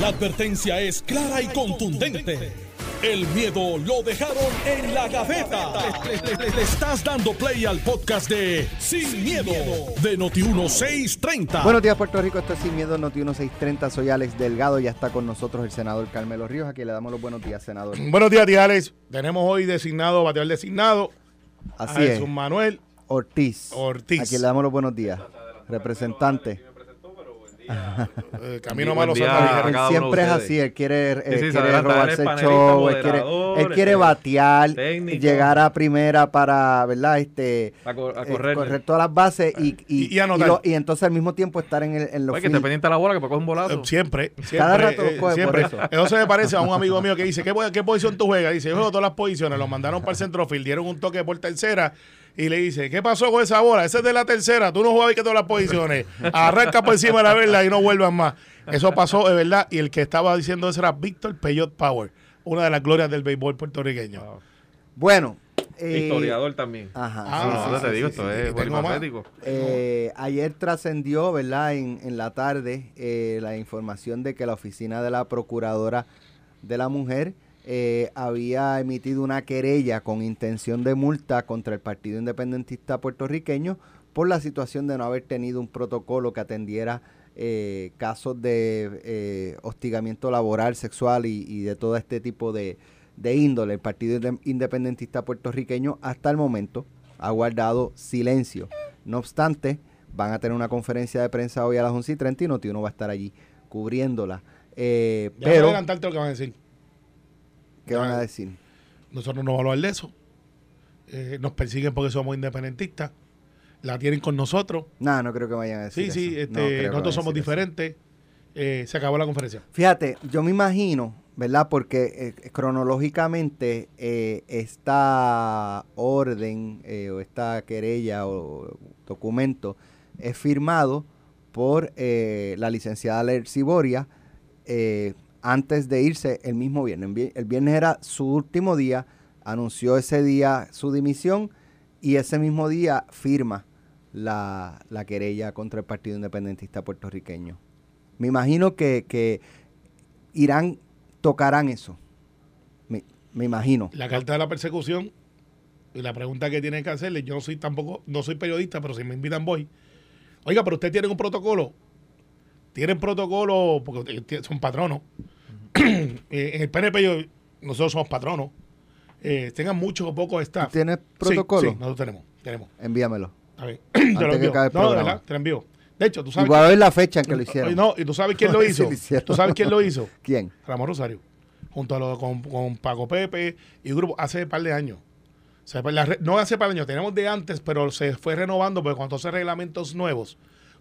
La advertencia es clara y contundente. El miedo lo dejaron en la gaveta. Le, le- le estás dando play al podcast de Sin, miedo, de Noti1630. Buenos días, Puerto Rico. Esto es Sin Miedo, Noti 1630. Soy Alex Delgado. Ya está con nosotros el senador Carmelo Ríos. Aquí le damos los buenos días, senador. Buenos días, tía Alex. Tenemos hoy designado, bateador designado, Así a es. Jesús Manuel Ortiz. Ortiz. Aquí le damos los buenos días. Representante. Eh, Camino Malo Ligera. Él siempre es así. Él quiere, eh, Sí, sí, se quiere él robarse el show. Él quiere, él este, batear, técnico. llegar a primera para, ¿verdad? Este, A, co- a eh, correr. todas las bases y, y, Y- y anotar. lo- y entonces al mismo tiempo estar en, el, en los Oye, que field. pendiente a la bola que puede coger un Eh, bolazo. Siempre, siempre. Cada rato lo eh, coge siempre. por eso. Eso se me parece a un amigo mío que dice, ¿qué, qué posición tú juegas? Dice, yo juego todas las posiciones. Lo mandaron para el centrofield, dieron un toque por tercera y le dice, ¿qué pasó con esa bola? Esa es de la tercera, tú no jugabas que todas las posiciones. Arranca por encima de la verla y no vuelvas más. Eso pasó, es verdad, y el que estaba diciendo eso era Víctor Peyot Power, una de las glorias del béisbol puertorriqueño. Wow. Bueno. eh, Historiador también. Ajá. Ah, sí, no, sí, no sí, te digo, sí, esto sí. es. Eh, ayer trascendió, ¿verdad? En, en la tarde, eh, la información de que la oficina de la Procuradora de la Mujer eh, había emitido una querella con intención de multa contra el Partido Independentista puertorriqueño por la situación de no haber tenido un protocolo que atendiera eh, casos de eh, hostigamiento laboral, sexual y, y de todo este tipo de, de índole. El Partido Inde- Independentista puertorriqueño hasta el momento ha guardado silencio. No obstante, van a tener una conferencia de prensa hoy a las 11 y 30 y Notiuno va a estar allí cubriéndola. Eh, Ya voy a pero, adelantarte lo que van a decir. ¿Qué van a decir? Nosotros no vamos a hablar de eso. Eh, nos persiguen porque somos independentistas. La tienen con nosotros. No, no creo que vayan a decir Sí, sí, eso. este, No vayan a nosotros somos diferentes. Eh, se acabó la conferencia. Fíjate, yo me imagino, ¿verdad? Porque eh, cronológicamente esta orden o esta querella o documento es firmado por eh, la licenciada Lercy Boria eh, antes de irse el mismo viernes. El vi- El viernes era su último día, anunció ese día su dimisión y ese mismo día firma la, la querella contra el Partido Independentista puertorriqueño. Me imagino que, Irán tocarán eso. Me, me imagino. La carta de la persecución y la pregunta que tienen que hacerle, yo no soy tampoco, no soy periodista, pero si me invitan voy. Oiga, pero ustedes tienen un protocolo. Tienen protocolo, porque son patronos. Eh, en el PNP yo- nosotros somos patronos. Eh, tengan mucho o poco staff. ¿Tienes protocolo? Sí, nosotros tenemos. tenemos. Envíamelo. A ver, te lo envío. No, de programa. verdad, te lo envío. De hecho, tú Y sabes. a ver la fecha en que lo hicieron. No, y tú sabes quién lo hizo. Tú sabes quién lo hizo. ¿Quién? Ramón Rosario, junto a lo, con, con Paco Pepe y grupo, hace un par de años. O sea, pues la no hace par de años, tenemos de antes, pero se fue renovando, porque cuando haces reglamentos nuevos,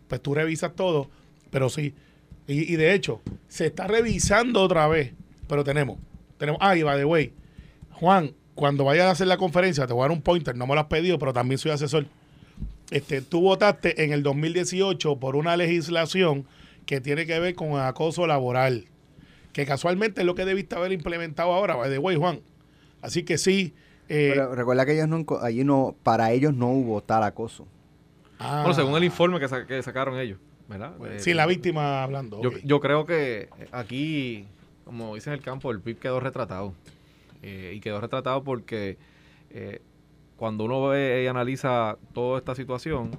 pues tú revisas todo, pero sí. Y, y de hecho, se está revisando otra vez, pero tenemos. tenemos ah, y by the way, Juan, cuando vayas a hacer la conferencia, te voy a dar un pointer, no me lo has pedido, pero también soy asesor. Este, tú votaste en el 2018 por una legislación que tiene que ver con acoso laboral que casualmente es lo que debiste haber implementado ahora, by the way, Juan. Así que sí. eh, Pero recuerda que ellos no, allí no, para ellos no hubo tal acoso. ah, Bueno, según el informe que, sa- que sacaron ellos, ¿verdad? bueno, Eh, sin la víctima hablando. Yo, creo que aquí, como dicen en el campo, el PIB quedó retratado. Eh, y quedó retratado porque eh, cuando uno ve y analiza toda esta situación,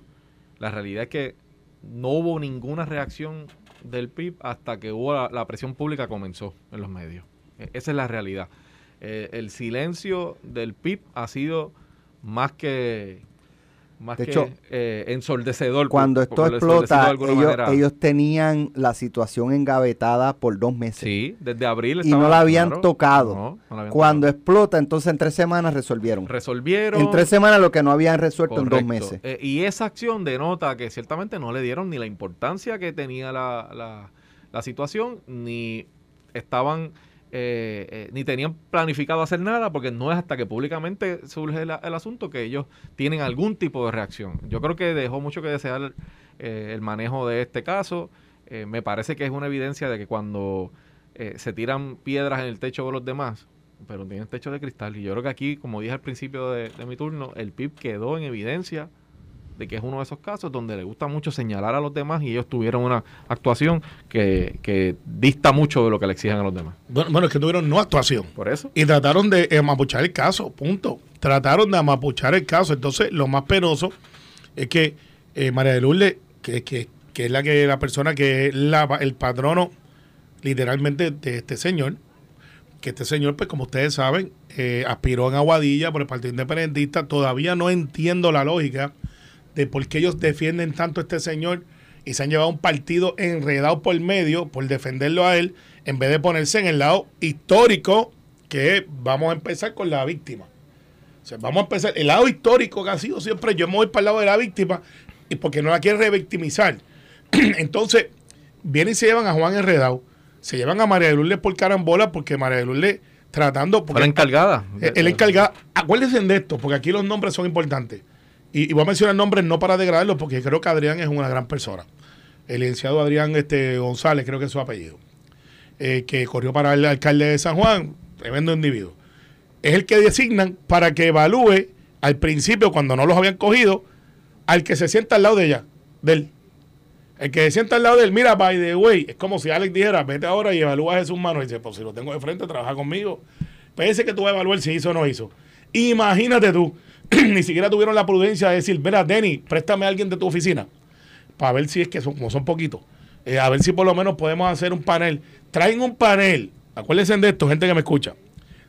la realidad es que no hubo ninguna reacción del PIB hasta que hubo la, la presión pública comenzó en los medios. Eh, esa es la realidad. Eh, el silencio del PIB ha sido más que más De que hecho, eh, ensordecedor. Cuando esto explota, ellos, tenían la situación engavetada por dos meses. Sí, desde abril y no la habían claro, tocado. no, no la habían Cuando tocado. explota, entonces en tres semanas resolvieron. resolvieron. En tres semanas lo que no habían resuelto en dos meses. Eh, y esa acción denota que ciertamente no le dieron ni la importancia que tenía la, la- la situación, ni estaban, eh, eh, ni tenían planificado hacer nada, porque no es hasta que públicamente surge el asunto que ellos tienen algún tipo de reacción. Yo creo que dejó mucho que desear eh, el manejo de este caso. Eh, me parece que es una evidencia de que cuando eh, se tiran piedras en el techo de los demás, pero tienen techo de cristal. Y yo creo que aquí, como dije al principio de, de mi turno, el PIB quedó en evidencia de que es uno de esos casos donde le gusta mucho señalar a los demás y ellos tuvieron una actuación que, que dista mucho de lo que le exigen a los demás. Bueno, bueno, es que tuvieron no actuación. Por eso. Y trataron de amapuchar el caso, punto. Trataron de amapuchar el caso. Entonces, lo más penoso es que eh, María de Lourdes, que, que, que es la que la persona que es la, el patrono literalmente de este señor, que este señor, pues como ustedes saben, eh, aspiró en Aguadilla por el Partido Independentista. Todavía no entiendo la lógica de por qué ellos defienden tanto a este señor y se han llevado un partido enredado por medio por defenderlo a él, en vez de ponerse en el lado histórico, que vamos a empezar con la víctima. O sea, vamos a empezar, el lado histórico que ha sido siempre, yo me voy para el lado de la víctima, y porque no la quieren revictimizar. Entonces, vienen y se llevan a Juan Enredado, se llevan a María de Lourdes por carambola, porque María de Lourdes tratando... Porque la encargada. el, el encargado, acuérdense de esto, porque aquí los nombres son importantes. Y, voy a mencionar nombres no para degradarlos, porque creo que Adrián es una gran persona. El licenciado Adrián este, González, creo que es su apellido, eh, que corrió para el alcalde de San Juan, tremendo individuo. Es el que designan para que evalúe al principio, cuando no los habían cogido, al que se sienta al lado de ella, de él. El que se sienta al lado de él, mira, by the way, es como si Alex dijera, vete ahora y evalúa a Jesús Mano. Y dice, pues si lo tengo de frente, trabaja conmigo. Pues ese que tú vas a evaluar si hizo o no hizo. Imagínate tú, ni siquiera tuvieron la prudencia de decir, mira, Denny, préstame a alguien de tu oficina. Para ver si es que son, como son poquitos. eh, a ver si por lo menos podemos hacer un panel. Traen un panel, acuérdense de esto, gente que me escucha,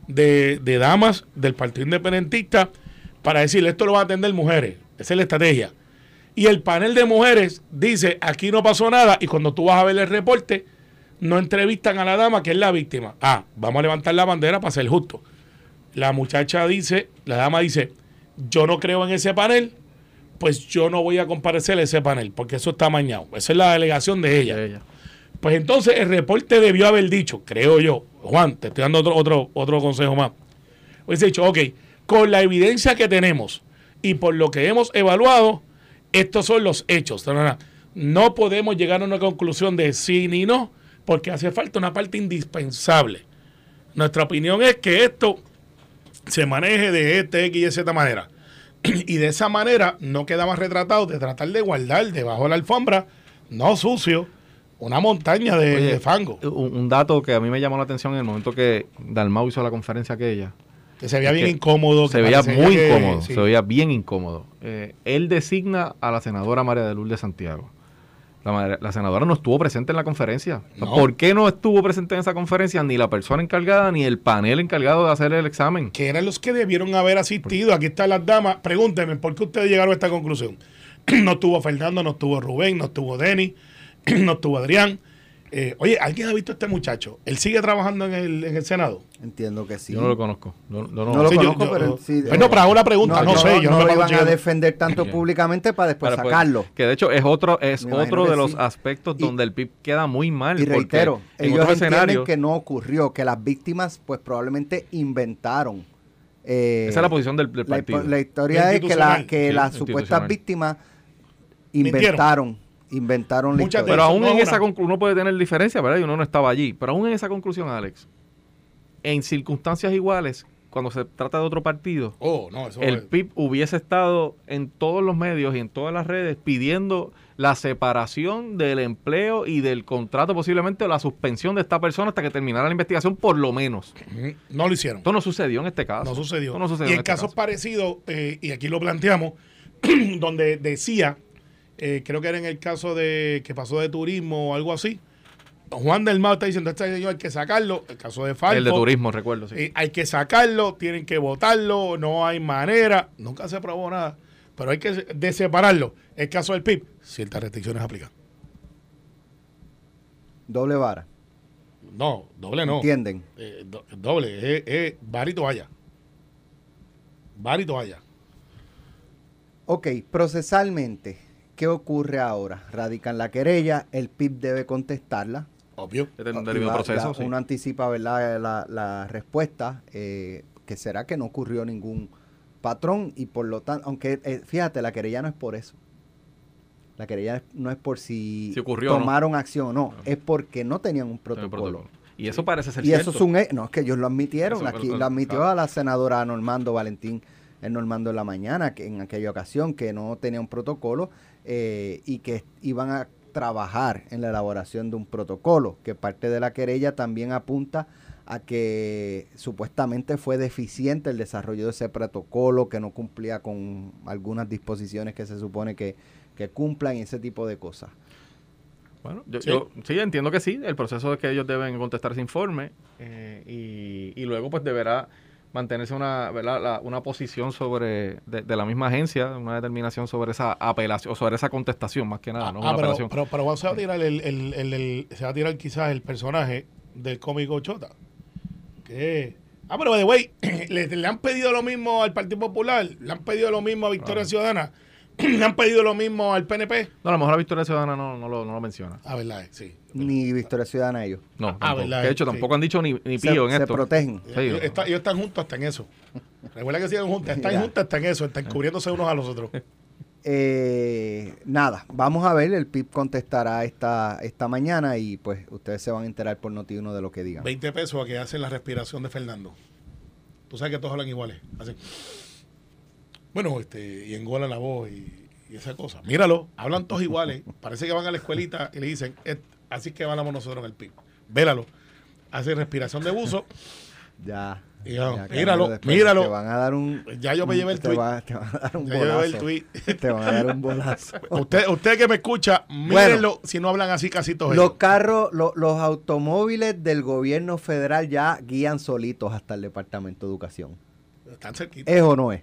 de, de damas del Partido Independentista para decirle, esto lo van a atender mujeres. Esa es la estrategia. Y el panel de mujeres dice, aquí no pasó nada, y cuando tú vas a ver el reporte, no entrevistan a la dama que es la víctima. Ah, vamos a levantar la bandera para ser justo. La muchacha dice, la dama dice, yo no creo en ese panel, pues yo no voy a comparecer a ese panel, porque eso está mañado. Esa es la delegación de ella. De ella. Pues entonces el reporte debió haber dicho, creo yo, Juan, te estoy dando otro, otro, otro consejo más. Hubiese dicho, ok, con la evidencia que tenemos y por lo que hemos evaluado, estos son los hechos. No podemos llegar a una conclusión de sí ni no, porque hace falta una parte indispensable. Nuestra opinión es que esto se maneje de este, X y Z manera. Y de esa manera no queda más retratado de tratar de guardar debajo de la alfombra, no sucio, una montaña de, Oye, de fango. Un, un dato que a mí me llamó la atención en el momento que Dalmau hizo la conferencia aquella. Que se veía bien incómodo. Se veía muy que- incómodo, sí. se veía bien incómodo. Eh, él designa a la senadora María de Lourdes Santiago. La, senadora no estuvo presente en la conferencia. No. ¿Por qué no estuvo presente en esa conferencia ni la persona encargada ni el panel encargado de hacer el examen? que eran los que debieron haber asistido. Aquí están las damas. Pregúntenme, ¿por qué ustedes llegaron a esta conclusión? no estuvo Fernando, no estuvo Rubén, no estuvo Denny, no estuvo Adrián. Eh, oye, ¿alguien ha visto a este muchacho? ¿Él sigue trabajando en el, en el Senado? Entiendo que sí. Yo no lo conozco. No, no, no. No lo Sí, yo- conozco, yo- pero sí. Pues no, pero hago una pregunta, no sé, yo no lo iban a defender tanto públicamente para después Pero, pues, sacarlo. que de hecho es otro, es Me otro de los sí. aspectos Y- donde el PIB queda muy mal. Y reitero, en ellos entienden escenarios, que no ocurrió, que las víctimas pues probablemente inventaron. eh, esa es la posición del, del la, partido. la historia es que, la, que Sí, las supuestas víctimas Mintieron. inventaron, inventaron la Muchas historia. Pero aún no en una. esa conclusión, uno puede tener diferencia, ¿verdad? Y uno no estaba allí. Pero aún en esa conclusión, Alex, en circunstancias iguales, cuando se trata de otro partido, Oh, no, eso el es- PIB hubiese estado en todos los medios y en todas las redes pidiendo la separación del empleo y del contrato, posiblemente, o la suspensión de esta persona hasta que terminara la investigación, por lo menos. No lo hicieron. Esto no sucedió en este caso. No sucedió. Esto no sucedió y en en este casos caso. parecidos, eh, y aquí lo planteamos, donde decía, eh, creo que era en el caso de que pasó de turismo o algo así, Juan del Mao está diciendo, este señor hay que sacarlo, el caso de Falco, El de turismo, recuerdo, sí. eh, hay que sacarlo, tienen que votarlo, no hay manera, nunca se probó nada, pero hay que de separarlo. El caso del PIB, ciertas restricciones aplican. Doble vara. No, doble no. ¿Entienden? Eh, do- doble, es bar y toalla. Bar y toalla. Ok, procesalmente, ¿qué ocurre ahora? Radican la querella, el PIB debe contestarla. Obvio. Este es un Y debido la- proceso, la- sí. Uno anticipa ¿verdad? La, la respuesta, eh, que será que no ocurrió ningún patrón y por lo tanto, aunque eh, fíjate, la querella no es por eso. La querella no es por si, Si ocurrió o no. tomaron acción o no, es porque no tenían un protocolo. Y eso parece ser Y cierto. eso es un... No, es que ellos lo admitieron. Eso, Aquí pero- lo admitió claro. a la senadora Normando Valentín en Normando en la mañana, que en aquella ocasión, que no tenía un protocolo eh, y que iban a trabajar en la elaboración de un protocolo, que parte de la querella también apunta a que supuestamente fue deficiente el desarrollo de ese protocolo, que no cumplía con algunas disposiciones que se supone que, que cumplan y ese tipo de cosas. Bueno, yo sí. yo sí. entiendo que sí. El proceso es que ellos deben contestar ese informe eh, y, y, luego pues deberá mantenerse una, ¿verdad? La, una posición sobre de, de, la misma agencia, una determinación sobre esa apelación, o sobre esa contestación más que nada, ah, ¿no? Ah, pero, apelación. pero, pero, se va a tirar el, el, el, el, se va a tirar quizás el personaje del cómico Chota. Que Ah, pero de güey, le, le, han pedido lo mismo al Partido Popular, le han pedido lo mismo a Victoria. Ciudadana. ¿Le han pedido lo mismo al PNP? No, a lo mejor la Victoria Ciudadana no, no, lo, no lo menciona. Ah, verdad, sí. Ni Victoria Ciudadana ellos. No, ah, verdad. De hecho, sí. tampoco han dicho ni, ni pío se, en se esto. protegen. Sí, ellos, está, ellos, están juntos hasta en eso. Recuerda que siguen juntos. Están juntos hasta en eso. Están cubriéndose unos a los otros. Eh, nada, vamos a ver. El PIB contestará esta, esta mañana y pues ustedes se van a enterar por noti uno de lo que digan. 20 pesos a que hacen la respiración de Fernando. Tú sabes que todos hablan iguales. Así. Bueno, este, y engolan la voz y y esa cosa. Míralo, hablan todos iguales. Parece que van a la escuelita y le dicen, así que hablamos nosotros en el PIB. Véralo. Hace respiración de buzo. Ya. Y yo, ya míralo, míralo. Te van a dar un. Ya yo me llevé el tweet. Va, te van a dar un ya bolazo. yo el tweet. Te van a dar un bolazo. usted, usted que me escucha, mírenlo bueno, si no hablan así casi todos. Los carros, lo, los automóviles del gobierno federal ya guían solitos hasta el Departamento de Educación. Están cerquitos. ¿Es o no es?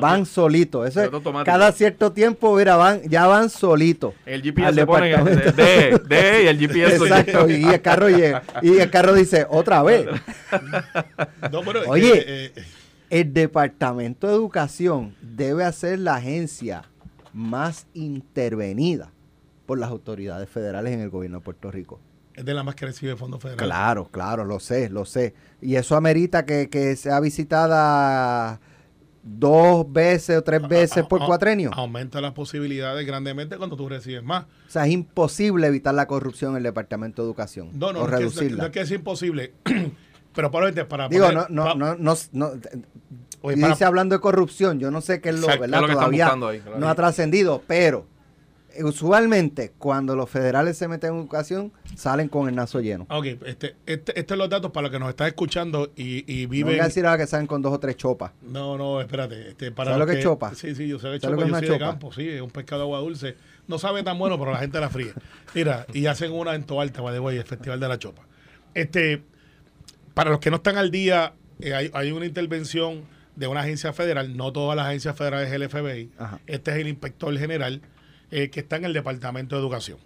Van solitos. Eso es, cada cierto tiempo, mira, van, ya van solitos. El GPS se pone de, de, de, y el GPS Exacto, y el carro llega. Y el carro dice, otra vez. No, pero Oye, eh, eh, el Departamento de Educación debe ser la agencia más intervenida por las autoridades federales en el gobierno de Puerto Rico. Es de la más que recibe fondos federales. Claro, claro, lo sé, lo sé. Y eso amerita que, que sea visitada dos veces o tres veces por cuatrenio. Aumenta las posibilidades grandemente cuando tú recibes más. O sea, es imposible evitar la corrupción en el Departamento de Educación. No, no, o no, reducirla. Es que, no es que es imposible. Pero probablemente para Digo, poner, no, no, pa, no, no, no, Oye, dice para- hablando de corrupción, yo no sé qué es lo, Exacto, ¿verdad? es lo que están Todavía ahí, claro. no ha trascendido, pero eh, usualmente cuando los federales se meten en educación, salen con el nazo lleno. Ok, este, este, estos son los datos para los que nos están escuchando y, y No viven. venga a decir ahora que salen con dos o tres chopas. No, no, espérate. Este, para ¿Sabes lo que es chopa? Sí, sí, yo sé de ¿Sabes lo chopa, que es yo soy de chopa? campo, sí, es un pescado de agua dulce. No sabe tan bueno, pero la gente la fríe. Mira, y hacen una en Toalta, way, el Festival de la Chopa. Este, para los que no están al día, eh, hay, hay una intervención de una agencia federal, no todas las agencias federales es el FBI. Ajá. Este es el inspector general eh, que está en el Departamento de Educación.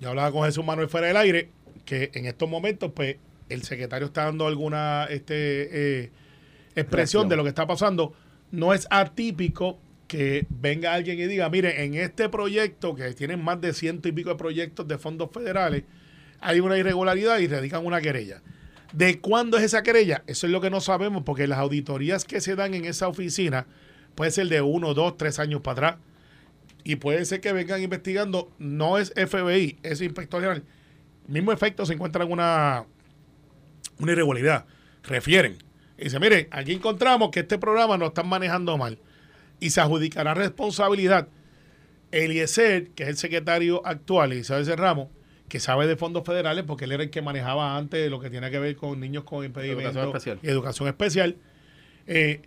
Yo hablaba con Jesús Manuel fuera del aire, que en estos momentos, pues, el secretario está dando alguna este, eh, expresión Reacción. de lo que está pasando. No es atípico que venga alguien y diga, mire, en este proyecto, que tienen más de ciento y pico de proyectos de fondos federales, hay una irregularidad y radican una querella. ¿De cuándo es esa querella? Eso es lo que no sabemos, porque las auditorías que se dan en esa oficina puede ser de uno, dos, tres años para atrás. Y puede ser que vengan investigando, no es FBI, es inspector general. Mismo efecto se encuentra en una, irregularidad. Refieren. Y dice, mire, aquí encontramos que este programa lo están manejando mal. Y se adjudicará responsabilidad. Eliezer, que es el secretario actual, Isabel Ramos, que sabe de fondos federales, porque él era el que manejaba antes lo que tiene que ver con niños con impedimentos Educación especial. y educación especial. Eh,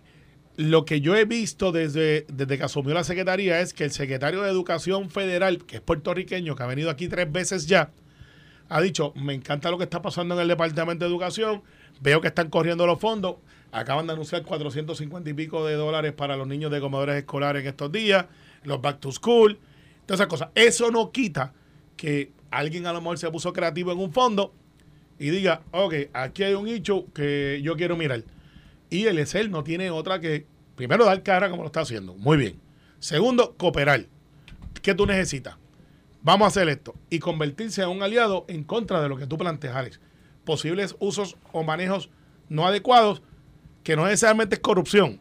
lo que yo he visto desde, desde que asumió la secretaría es que el secretario de Educación Federal, que es puertorriqueño, que ha venido aquí tres veces ya, ha dicho, me encanta lo que está pasando en el Departamento de Educación, veo que están corriendo los fondos, acaban de anunciar 450 y pico de dólares para los niños de comedores escolares en estos días, los back to school, todas esas cosas. Eso no quita que alguien a lo mejor se puso creativo en un fondo y diga, ok, aquí hay un nicho que yo quiero mirar. Y el ESEL no tiene otra que, primero, dar cara como lo está haciendo. Muy bien. Segundo, cooperar. ¿Qué tú necesitas? Vamos a hacer esto. Y convertirse en un aliado en contra de lo que tú planteas. Posibles usos o manejos no adecuados, que no necesariamente es corrupción,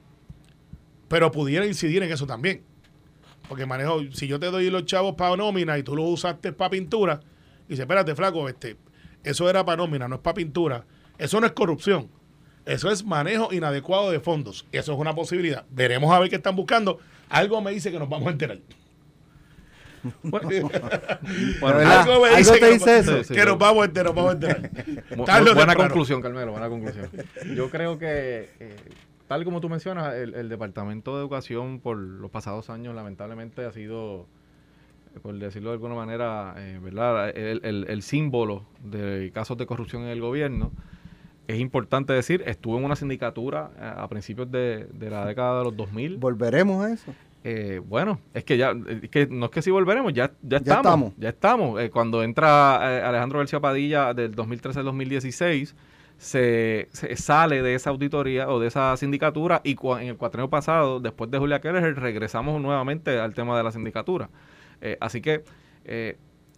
pero pudiera incidir en eso también. Porque manejo, si yo te doy los chavos para nómina y tú los usaste para pintura, y dice, espérate, flaco, este, eso era para nómina, no es para pintura. Eso no es corrupción. Eso es manejo inadecuado de fondos. Eso es una posibilidad. Veremos a ver qué están buscando. Algo me dice que nos vamos a enterar. Bueno, Bueno, ¿Algo, me dice, ¿Algo te dice eso? Sí, sí, que nos vamos a enterar, nos vamos a enterar. Bu buena conclusión, Carmelo, buena conclusión. Yo creo que, eh, tal como tú mencionas, el, el, Departamento de Educación por los pasados años lamentablemente ha sido, por decirlo de alguna manera, eh, ¿verdad? El, el, el, símbolo de casos de corrupción en el gobierno. Es importante decir, estuve en una sindicatura a, eh, a principios de, de la década de los 2000. ¿Volveremos a eso? Eh, bueno, es que ya, es que no es que si volveremos, ya, ya, ya estamos, Ya estamos. Eh, cuando entra eh, Alejandro García Padilla del 2013 al 2016, se, se, sale de esa auditoría o de esa sindicatura y en el cuatreno pasado, después de Julia Keller, regresamos nuevamente al tema de la sindicatura. Eh, así que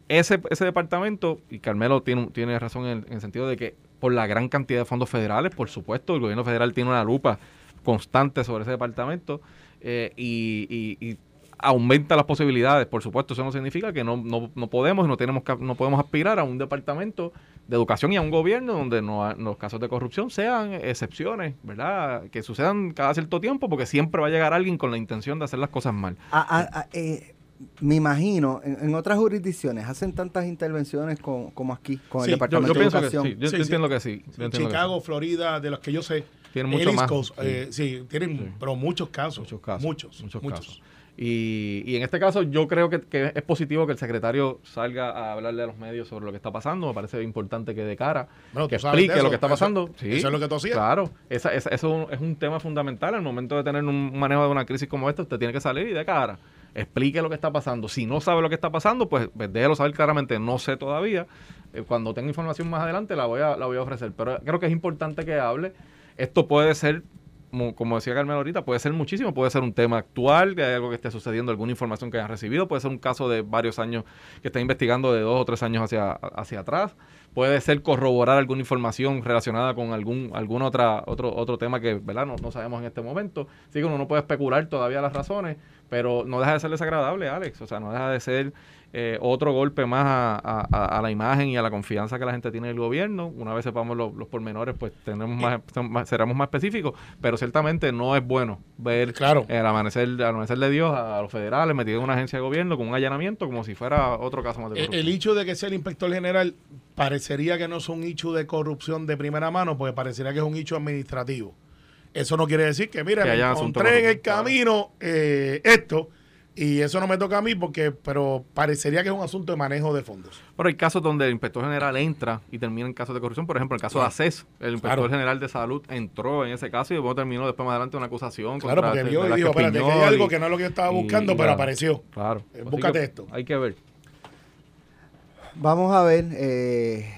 ese, ese departamento, y Carmelo tiene, tiene razón en el, en el sentido de que por la gran cantidad de fondos federales, por supuesto, el gobierno federal tiene una lupa constante sobre ese departamento eh, y, y, aumenta las posibilidades. Por supuesto, eso no significa que no, no, no podemos no, tenemos, no podemos aspirar a un departamento de educación y a un gobierno donde no, los casos de corrupción sean excepciones, ¿verdad? Que sucedan cada cierto tiempo porque siempre va a llegar alguien con la intención de hacer las cosas mal. A, a, a, eh, me imagino, en, en, otras jurisdicciones hacen tantas intervenciones con, como aquí, con sí, el Departamento yo, yo de Educación. Que sí, yo, sí, yo entiendo que sí. Yo entiendo Chicago, que sí. Florida, de los que yo sé, tienen mucho más. Coast, eh, sí. tienen, pero muchos casos. Muchos casos. Muchos, muchos, muchos. casos. Y, y, en este caso yo creo que, que, es positivo que el secretario salga a hablarle a los medios sobre lo que está pasando. Me parece importante que de cara, bueno, que explique eso, lo que está pasando. Eso, sí, eso es lo que tú hacías. Claro, esa, esa, eso es un tema fundamental. Al momento de tener un manejo de una crisis como esta, usted tiene que salir y de cara explique lo que está pasando. Si no sabe lo que está pasando, pues, pues déjelo saber claramente. No sé todavía. Eh, cuando tenga información más adelante la voy, a, la voy a ofrecer. Pero creo que es importante que hable. Esto puede ser, como, decía Carmen ahorita, puede ser muchísimo. Puede ser un tema actual, de algo que esté sucediendo, alguna información que hayan recibido. Puede ser un caso de varios años que está investigando de dos o tres años hacia, hacia atrás. Puede ser corroborar alguna información relacionada con algún, algún otra, otro, otro tema que ¿verdad? No, no sabemos en este momento. Así que uno no puede especular todavía las razones pero no deja de ser desagradable, Alex. O sea, no deja de ser eh, otro golpe más a, a, a, la imagen y a la confianza que la gente tiene del gobierno. Una vez sepamos los, los pormenores, pues tenemos más, más, seremos más específicos, pero ciertamente no es bueno ver claro. el amanecer, el amanecer de Dios a, los federales metidos en una agencia de gobierno con un allanamiento como si fuera otro caso más de corrupción. El, el hecho de que sea el inspector general parecería que no es un hecho de corrupción de primera mano, porque parecería que es un hecho administrativo. Eso no quiere decir que, mira, que me encontré en el camino eh, esto y eso no me toca a mí porque, pero parecería que es un asunto de manejo de fondos. Pero hay casos donde el inspector general entra y termina en casos de corrupción. Por ejemplo, el caso claro. de ACES, el inspector claro. general de salud entró en ese caso y luego terminó después más adelante una acusación. Claro, porque vio y dijo, espérate, que hay algo que no es lo que yo estaba buscando, y, pero claro, apareció. Claro. Eh, búscate esto. Hay que ver. Vamos a ver. Eh,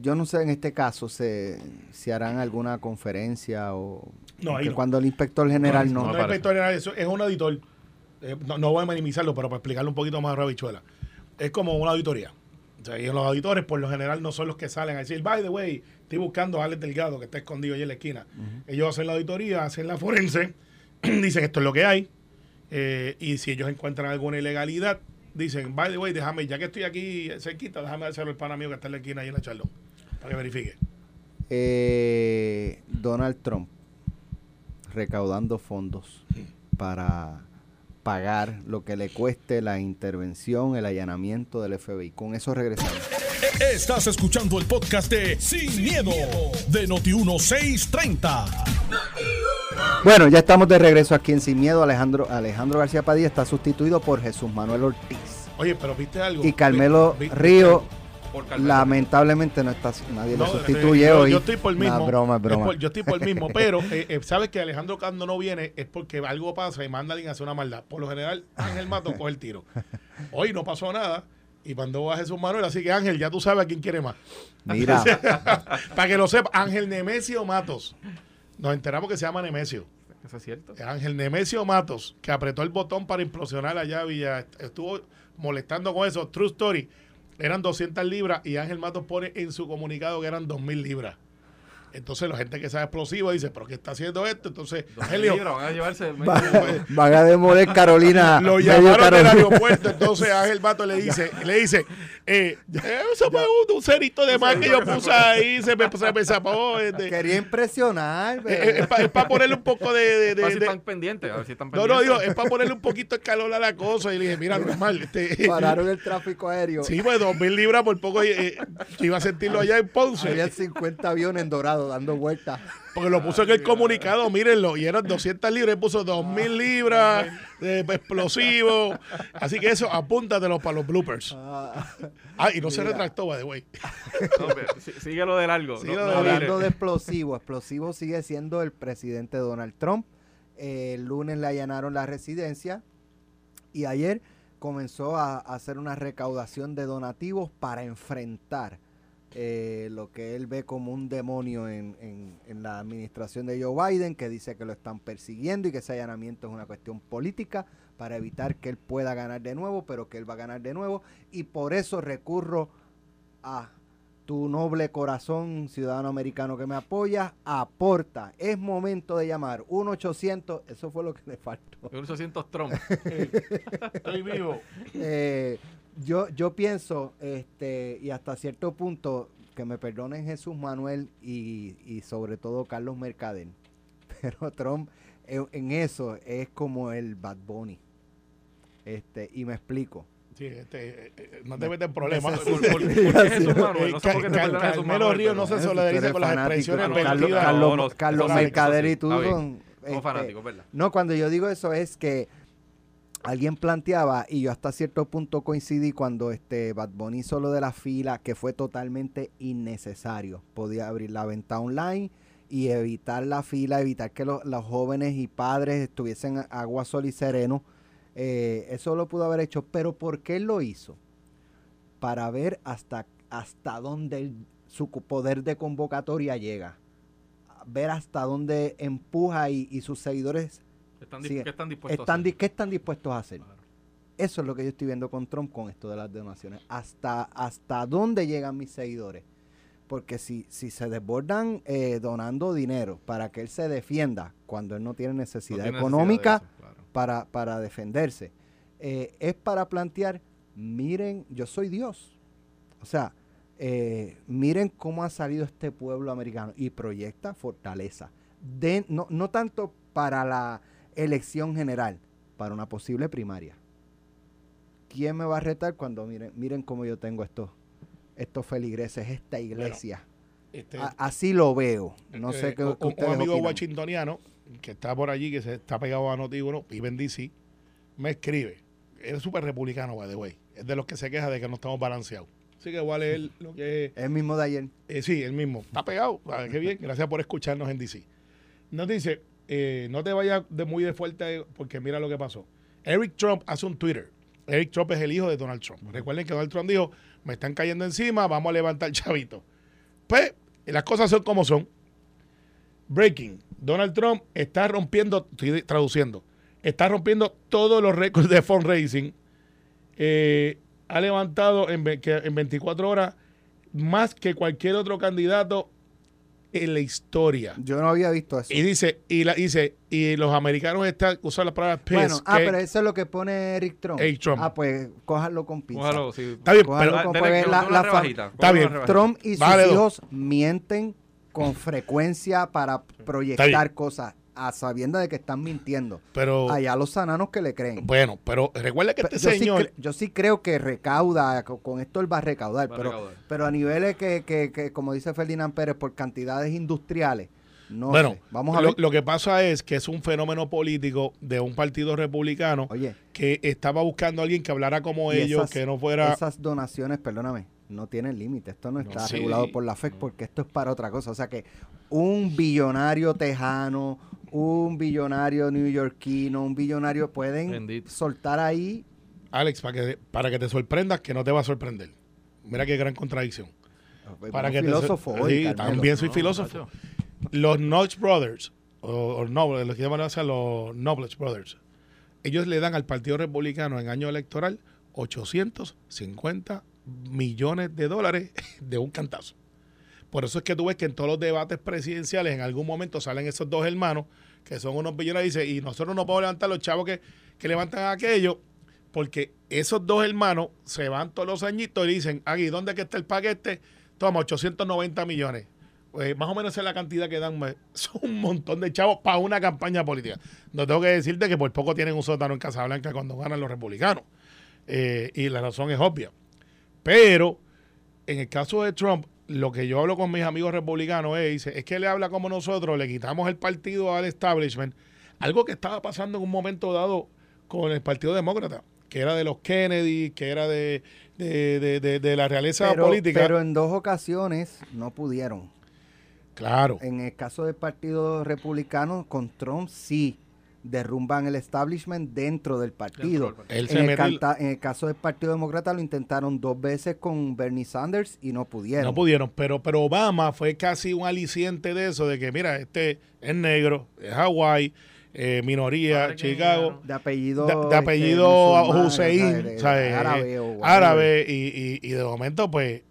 yo no sé en este caso se, si harán alguna conferencia o no, que no. cuando el inspector general no. No, no, el inspector general es un auditor. Eh, no, no, voy a minimizarlo, pero para explicarlo un poquito más a Rabichuela. Es como una auditoría. O sea, y los auditores, por lo general, no son los que salen a decir, by the way, estoy buscando a Alex Delgado, que está escondido ahí en la esquina. Uh -huh. Ellos hacen la auditoría, hacen la forense, dicen esto es lo que hay. Eh, y si ellos encuentran alguna ilegalidad, dicen, by the way, déjame, ya que estoy aquí cerquita, déjame hacerlo el pana mío que está en la esquina ahí en la charlón, para que verifique. Eh, Donald Trump recaudando fondos para pagar lo que le cueste la intervención, el allanamiento del FBI. Con eso regresamos. Estás escuchando el podcast de Sin, miedo, de Noti1630. Bueno, ya estamos de regreso aquí en Sin Miedo. Alejandro, Alejandro García Padilla está sustituido por Jesús Manuel Ortiz. Oye, pero viste algo. Y Carmelo ¿Viste, Río. Lamentablemente no está nadie no, lo sustituye yo, hoy. Yo estoy por el mismo. Nah, broma, broma. Por, yo estoy por el mismo, pero eh, eh, sabes que Alejandro cuando no viene es porque algo pasa y manda a alguien a hacer una maldad. Por lo general, Ángel Mato coge el tiro. Hoy no pasó nada y mandó a Jesús Manuel, así que Ángel, ya tú sabes a quién quiere más. Mira. Para que lo sepa, Ángel Nemesio Matos. Nos enteramos que se llama Nemesio. Eso es cierto. Ángel Nemesio Matos, que apretó el botón para implosionar allá Villa, estuvo molestando con eso. True Story eran 200 libras y Ángel Matos pone en su comunicado que eran 2.000 libras. Entonces la gente que sabe explosivo dice, ¿pero qué está haciendo esto? Entonces, libras, van a llevarse. Va- van a demoler Carolina. lo llamaron del Carolina. aeropuerto, entonces Ángel Bato le dice, le dice, eh, eh, eso fue un, un cerito de más que yo puse ahí, se me, se me zapó. este, Quería impresionar. eh, eh, es para ponerle un poco de... de- de- A ver si de- están pendientes, a ver si están no, pendientes. no, digo, es para ponerle un poquito de calor a la cosa. Y le dije, mira, normal. Este, Pararon el tráfico aéreo. sí, pues dos mil libras por poco eh, iba a sentirlo allá en Ponce. Había 50 aviones en dorado dando vueltas. Porque lo puso en el comunicado, mírenlo, y eran 200 libras, y puso 2000 libras de explosivo. Así que eso, apúntatelo para los bloopers. Ah, Ah, y no se retractó, by the way. Síguelo de largo. Síguelo no, hablando de explosivo, explosivo sigue siendo el presidente Donald Trump. Eh, el lunes le allanaron la residencia y ayer comenzó a, a hacer una recaudación de donativos para enfrentar eh, lo que él ve como un demonio en, en- en la administración de Joe Biden, que dice que lo están persiguiendo y que ese allanamiento es una cuestión política para evitar que él pueda ganar de nuevo, pero que él va a ganar de nuevo. Y por eso recurro a tu noble corazón, ciudadano americano que me apoya, aporta. Es momento de llamar 1-800, eso fue lo que le faltó. 1800 Trump. Estoy vivo. Eh, yo, yo pienso, este, y hasta cierto punto, que me perdonen Jesús Manuel y, y sobre todo Carlos Mercader, pero Trump en, en eso es como el Bad Bunny. Este, y me explico. Sí, este, eh, eh, no te metes en problemas. Eh, Carmelo Manuel. Ríos no pero- se solidariza con las expresiones Carlos, vertidas. Carlos, No, no, Carlos eso sí, Mercader y tú son, este, fanáticos, ¿verdad? No, cuando yo digo eso es que alguien planteaba, y yo hasta cierto punto coincidí cuando este Bad Bunny hizo lo de la fila, que fue totalmente innecesario. Podía abrir la venta online y evitar la fila, evitar que lo- los jóvenes y padres estuviesen agua, sol y sereno. Eh, eso lo pudo haber hecho, pero ¿por qué lo hizo? Para ver hasta, hasta dónde su poder de convocatoria llega. Ver hasta dónde empuja y sus seguidores Están, dis- Sí, ¿Qué están dispuestos están, a hacer? ¿Qué están dispuestos a hacer? Claro. Eso es lo que yo estoy viendo con Trump con esto de las donaciones. ¿Hasta, hasta dónde llegan mis seguidores? Porque si, si se desbordan eh, donando dinero para que él se defienda cuando él no tiene No necesidad tiene económica necesidad de eso, claro. para, para defenderse, eh, es para plantear, miren, yo soy Dios. O sea, eh, miren cómo ha salido este pueblo americano y proyecta fortaleza. De, no, no tanto para la elección general, para una posible primaria. ¿Quién me va a retar cuando miren, miren cómo yo tengo estos, estos feligreses, esta iglesia? Este, A- así lo veo. No eh, sé qué, un, un amigo opinan. washingtoniano que está por allí, que se está pegado a Noti1, vive en DC, me escribe. Él es súper republicano, by the way. Es de los que se queja de que no estamos balanceados. Así que voy a leer lo que es. El mismo de ayer. Eh, sí, el mismo. Está pegado. Qué bien. Gracias por escucharnos en DC. Nos dice, eh, no te vayas de muy de fuerte porque mira lo que pasó. Eric Trump hace un Twitter. Eric Trump es el hijo de Donald Trump. Recuerden que Donald Trump dijo, me están cayendo encima, vamos a levantar el chavito. Pues las cosas son como son. Breaking. Donald Trump está rompiendo, estoy traduciendo, está rompiendo todos los récords de fundraising. Eh, ha levantado en, en 24 horas más que cualquier otro candidato en la historia. Yo no había visto eso. Y dice, y la dice, y los americanos están usando la palabra piss. Bueno, ah, que- pero eso es lo que pone Eric Trump. Eric Trump. Ah, pues cójalo con pinza. Cójalo, sí. Está bien, Cójalo pero con- porque que la- la rebajita, Está bien. Trump y sus Vale, dos. hijos mienten con frecuencia para proyectar cosas a sabienda de que están mintiendo. pero Allá los sananos que le creen. bueno, pero recuerda que Pero este yo, señor, yo sí creo que recauda, co- con esto él va a recaudar, Va a pero, recaudar. pero a niveles que, que, que, como dice Ferdinand Pérez, por cantidades industriales, no bueno, sé. Vamos a lo, ver. lo que pasa es que es un fenómeno político de un partido republicano Oye, que estaba buscando a alguien que hablara como ellos, esas- que no fuera... Esas donaciones, perdóname, no tienen límite. Esto no está sí. regulado por la FED porque esto es para otra cosa. O sea que un billonario tejano, un billonario neoyorquino, un billonario pueden Bendito. soltar ahí. Alex, para que, para que te sorprendas, que no te va a sorprender. Mira qué gran contradicción. Para un que te filósofo hoy, Sí, Carmelo. también soy No, filósofo. macho. Los Notch Brothers, o, o Noble, los que llaman a los Nobles Brothers, ellos le dan al Partido Republicano en año electoral 850 millones de dólares de un cantazo. Por eso es que tú ves que en todos los debates presidenciales en algún momento salen esos dos hermanos que son unos dice, y nosotros no podemos levantar los chavos que, que levantan aquello porque esos dos hermanos se van todos los añitos y dicen, aquí, ¿dónde que está el paquete? Toma, 890 millones. Pues más o menos es la cantidad que dan. pues, Son un montón de chavos para una campaña política. No tengo que decirte que por poco tienen un sótano en Casablanca cuando ganan los republicanos. Eh, y la razón es obvia. Pero en el caso de Trump, lo que yo hablo con mis amigos republicanos es, dice, es que le habla como nosotros, le quitamos el partido al establishment. Algo que estaba pasando en un momento dado con el Partido Demócrata, que era de los Kennedy, que era de, de, de- de- de la realeza Pero, política. pero en dos ocasiones no pudieron. claro. En el caso del Partido Republicano, con Trump sí derrumban el establishment dentro del partido. Él En el, canta- en el caso del Partido Demócrata lo intentaron dos veces con Bernie Sanders y no pudieron. No pudieron, pero, pero Obama fue casi un aliciente de eso, de que mira, este es negro, es Hawái, eh, minoría, Padre Chicago, de apellido, de, de apellido Hussein, árabe o árabe, y, y- y de momento, pues,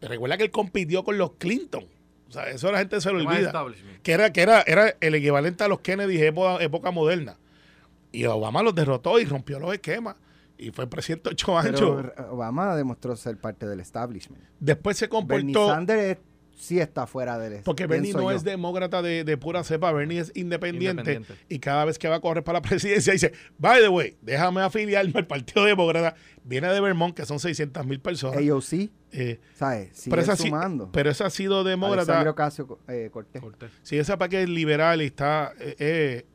recuerda que él compitió con los Clinton. O sea, eso la gente se lo olvida. establishment. Que era, que era, era el equivalente a los Kennedy época, época moderna. Y Obama los derrotó y rompió los esquemas. Y fue presidente ocho años. Obama demostró ser parte del establishment. Después se Bernie comportó. Sanders es- sí está fuera del Porque Bernie no yo. es demócrata de, de pura cepa, Bernie es independiente, Independiente. y cada vez que va a correr para la presidencia dice, by the way, déjame afiliarme al Partido Demócrata, viene de Vermont, que son 600 mil personas. AOC, Eh, ¿sabes? Sigue pero, esa, sí- sumando. pero esa ha sido demócrata, Ocasio eh, Cortés. Cortés. si esa para que es liberal y está eh, eh,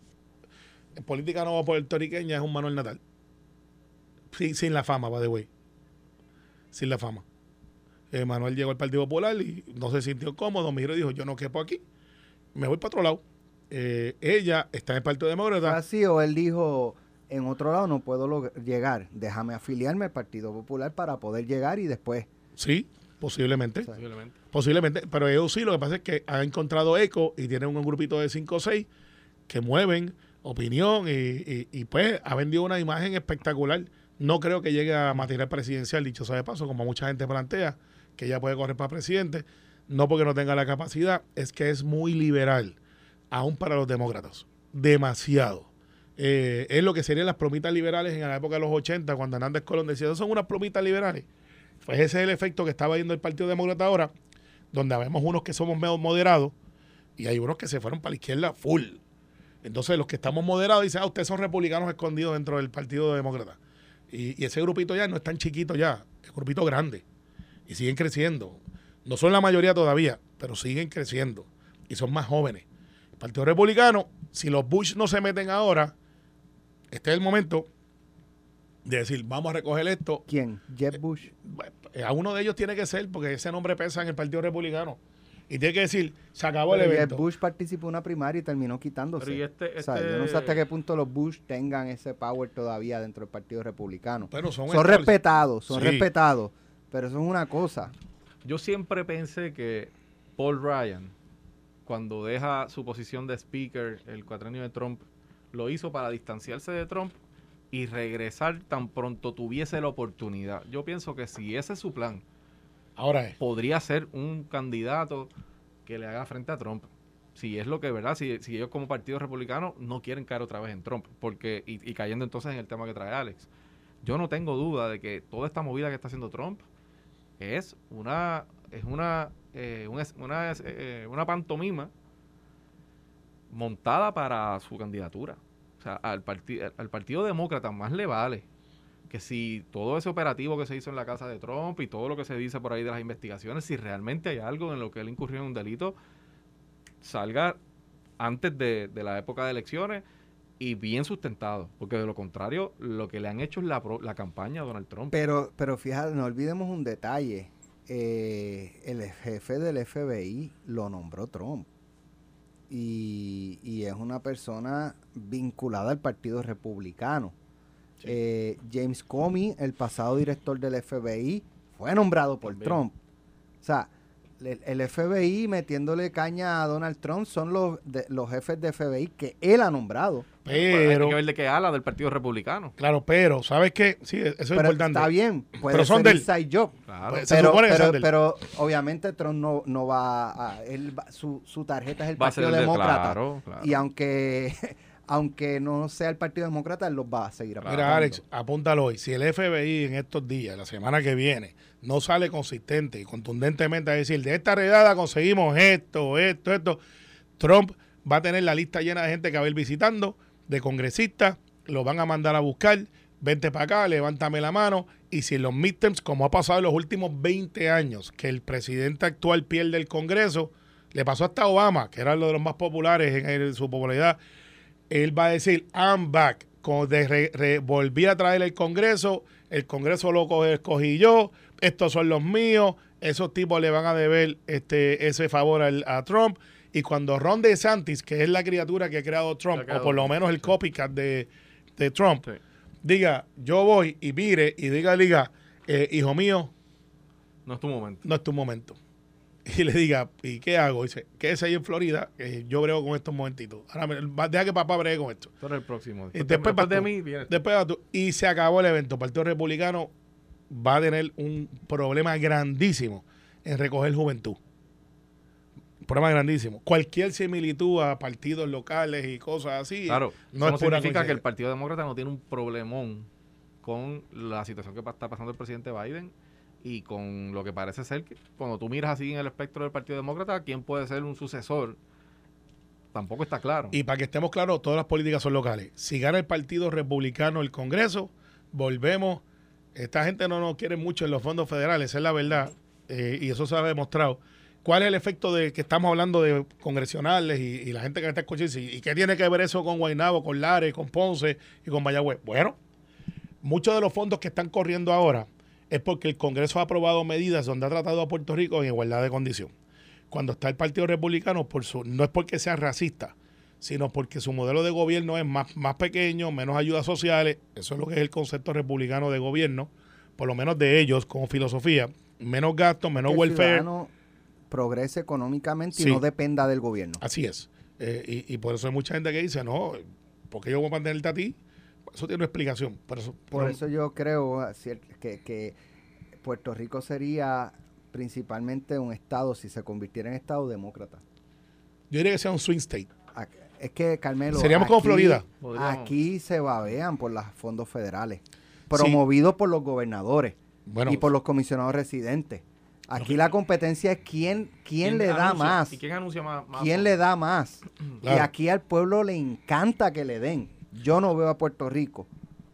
en política nueva puertorriqueña, es un Manuel Natal. Sin, sin la fama, by the way. Sin la fama. Eh, Manuel llegó al Partido Popular y no se sintió cómodo, miró y dijo, yo no quepo aquí, me voy para otro lado. Eh, ella está en el Partido ¿Fue Demócrata. así o él dijo, en otro lado no puedo llegar, déjame afiliarme al Partido Popular para poder llegar y después... Sí, posiblemente. O sea, Posiblemente. Posiblemente, pero ellos sí, lo que pasa es que han encontrado eco y tienen un grupito de 5 o 6 que mueven opinión y, y- y, pues ha vendido una imagen espectacular. No creo que llegue a material presidencial, dicho sea de paso, como mucha gente plantea, que ella puede correr para presidente, no porque no tenga la capacidad, es que es muy liberal, aún para los demócratas, demasiado. Eh, es lo que serían las plomitas liberales en la época de los 80, cuando Hernández Colón decía, "Esas son unas plomitas liberales. Pues ese es el efecto que estaba viendo el Partido Demócrata ahora, donde vemos unos que somos medio moderados y hay unos que se fueron para la izquierda full. Entonces los que estamos moderados dicen, ah, ustedes son republicanos escondidos dentro del Partido Demócrata. Y, y ese grupito ya no es tan chiquito ya, es un grupito grande. Y siguen creciendo. No son la mayoría todavía, pero siguen creciendo. Y son más jóvenes. El Partido Republicano, si los Bush no se meten ahora, este es el momento de decir, vamos a recoger esto. ¿Quién? Jeb Bush. A uno de ellos tiene que ser, porque ese nombre pesa en el Partido Republicano. Y tiene que decir, se acabó el Pero Jeb evento. Bush participó en una primaria y terminó quitándose. Pero y este- O sea, yo no sé este- hasta qué punto los Bush tengan ese power todavía dentro del Partido Republicano. Bueno, son, son estables- respetados, son Sí. respetados, pero eso es una cosa. Yo siempre pensé que Paul Ryan, cuando deja su posición de speaker el cuatrenio de Trump, lo hizo para distanciarse de Trump y regresar tan pronto tuviese la oportunidad. Yo pienso que si ese es su plan, Ahora es. podría ser un candidato que le haga frente a Trump. Si es lo que, ¿verdad? Si, si ellos como partido republicano no quieren caer otra vez en Trump, porque y, y cayendo entonces en el tema que trae Alex. Yo no tengo duda de que toda esta movida que está haciendo Trump es una es una eh, una, una, eh, una pantomima montada para su candidatura. O sea, al, al Partido Demócrata más le vale que si todo ese operativo que se hizo en la casa de Trump y todo lo que se dice por ahí de las investigaciones, si realmente hay algo en lo que él incurrió en un delito, salga antes de, de la época de elecciones y bien sustentado. Porque de lo contrario, lo que le han hecho es la, la campaña a Donald Trump. Pero, pero fíjate, no olvidemos un detalle. Eh, el jefe del FBI lo nombró Trump. Y, y es una persona vinculada al Partido Republicano. Sí. Eh, James Comey, el pasado director del FBI, fue nombrado por También. Trump. O sea, el, el FBI metiéndole caña a Donald Trump son los, de- los jefes de FBI que él ha nombrado. Pero, Hay que ver de qué ala del Partido Republicano. claro, pero, ¿sabes qué? Sí, eso es Pero importante. está bien, puede Pero son ser de él. inside job. Claro. Pues, se Pero, supone que pero, pero obviamente Trump no, no va a... Él va- su, su tarjeta es el Va Partido el de- Demócrata. claro, claro. Y aunque, aunque no sea el Partido Demócrata, él los va a seguir apoyando. Mira, Alex, apúntalo hoy. Si el FBI en estos días, la semana que viene, no sale consistente y contundentemente a decir, de esta redada conseguimos esto, esto, esto, Trump va a tener la lista llena de gente que va a ir visitando, de congresistas, lo van a mandar a buscar, vente para acá, levántame la mano, y si en los midterms, como ha pasado en los últimos 20 años, que el presidente actual pierde el Congreso, le pasó hasta Obama, que era uno de los más populares en su popularidad, él va a decir, I'm back. Como de volví a traer el Congreso, el Congreso lo co- escogí yo, estos son los míos, esos tipos le van a deber este, ese favor al- a Trump. Y cuando Ron DeSantis, que es la criatura que ha creado Trump, creado o por lo menos el copycat de, de Trump, Sí. diga, yo voy y mire y diga, diga, eh, hijo mío, No es tu momento. no es tu momento. Y le diga, ¿y qué hago? Dice, quédese ahí en Florida, que yo brego con estos momentitos. Ahora, me- deja que papá bregue con esto. Tú eres el próximo. Y Después, después, después de mí viene. Después tú. Y se acabó el evento. El Partido Republicano va a tener un problema grandísimo en recoger juventud. Un problema grandísimo. Cualquier similitud a partidos locales y cosas así. Claro, no es pura significa que el. Partido Demócrata no tiene un problemón con la situación que está pasando el presidente Biden y con lo que parece ser que cuando tú miras así en el espectro del Partido Demócrata, quién puede ser un sucesor, tampoco está claro. Y para que estemos claros, todas las políticas son locales. Si gana el Partido Republicano el Congreso, volvemos. Esta gente no nos quiere mucho en los fondos federales, esa es la verdad. eh, y eso se ha demostrado. ¿Cuál es el efecto de que estamos hablando de congresionales y, y la gente que está escuchando? ¿Y qué tiene que ver eso con Guaynabo, con Lares, con Ponce y con Mayagüez? Bueno, muchos de los fondos que están corriendo ahora es porque el Congreso ha aprobado medidas donde ha tratado a Puerto Rico en igualdad de condición. Cuando está el Partido Republicano, por su, no es porque sea racista, sino porque su modelo de gobierno es más, más pequeño, menos ayudas sociales. Eso es lo que es el concepto republicano de gobierno, por lo menos de ellos como filosofía. Menos gastos, menos welfare. ciudadano progrese económicamente Sí. y no dependa del gobierno. Así es. Eh, y, y por eso hay mucha gente que dice, no, porque yo voy a mantenerte a ti? Eso tiene una explicación. Por eso, Por no- eso yo creo así, que, que Puerto Rico sería principalmente un estado, si se convirtiera en estado demócrata. yo diría que sea un swing state. Es que, Carmelo, Seríamos como aquí- Florida. Podríamos- Aquí se babean por los fondos federales, promovidos por los gobernadores Bueno, y por los comisionados residentes. Aquí la competencia es quién, quién le da anuncia- más. ¿Y quién anuncia más? más ¿Quién le da más? Y aquí al pueblo le encanta que le den. Yo no veo a Puerto Rico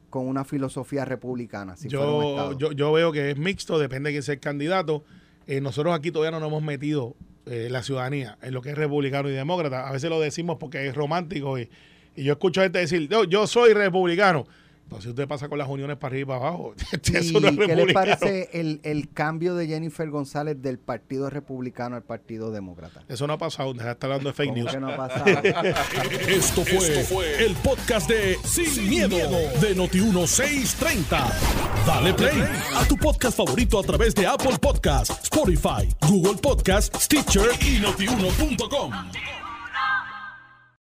con una filosofía republicana. Si fuera un yo, estado. yo, yo veo que es mixto, depende de quién sea el candidato. Eh, nosotros aquí todavía no nos hemos metido eh, la ciudadanía en lo que es republicano y demócrata. A veces lo decimos porque es romántico y, y yo escucho a gente decir, yo, yo soy republicano. Si usted pasa con las uniones para arriba y para abajo, eso no es ¿Y qué le parece el, el cambio de Jennifer González del Partido Republicano al Partido Demócrata? Eso no ha pasado, de estar hablando de fake ¿Cómo news. que no ha pasado? Esto fue, el podcast de Sin, miedo, de Noti1630. Dale play a tu podcast favorito a través de Apple Podcasts, Spotify, Google Podcasts, Stitcher y notiuno.com.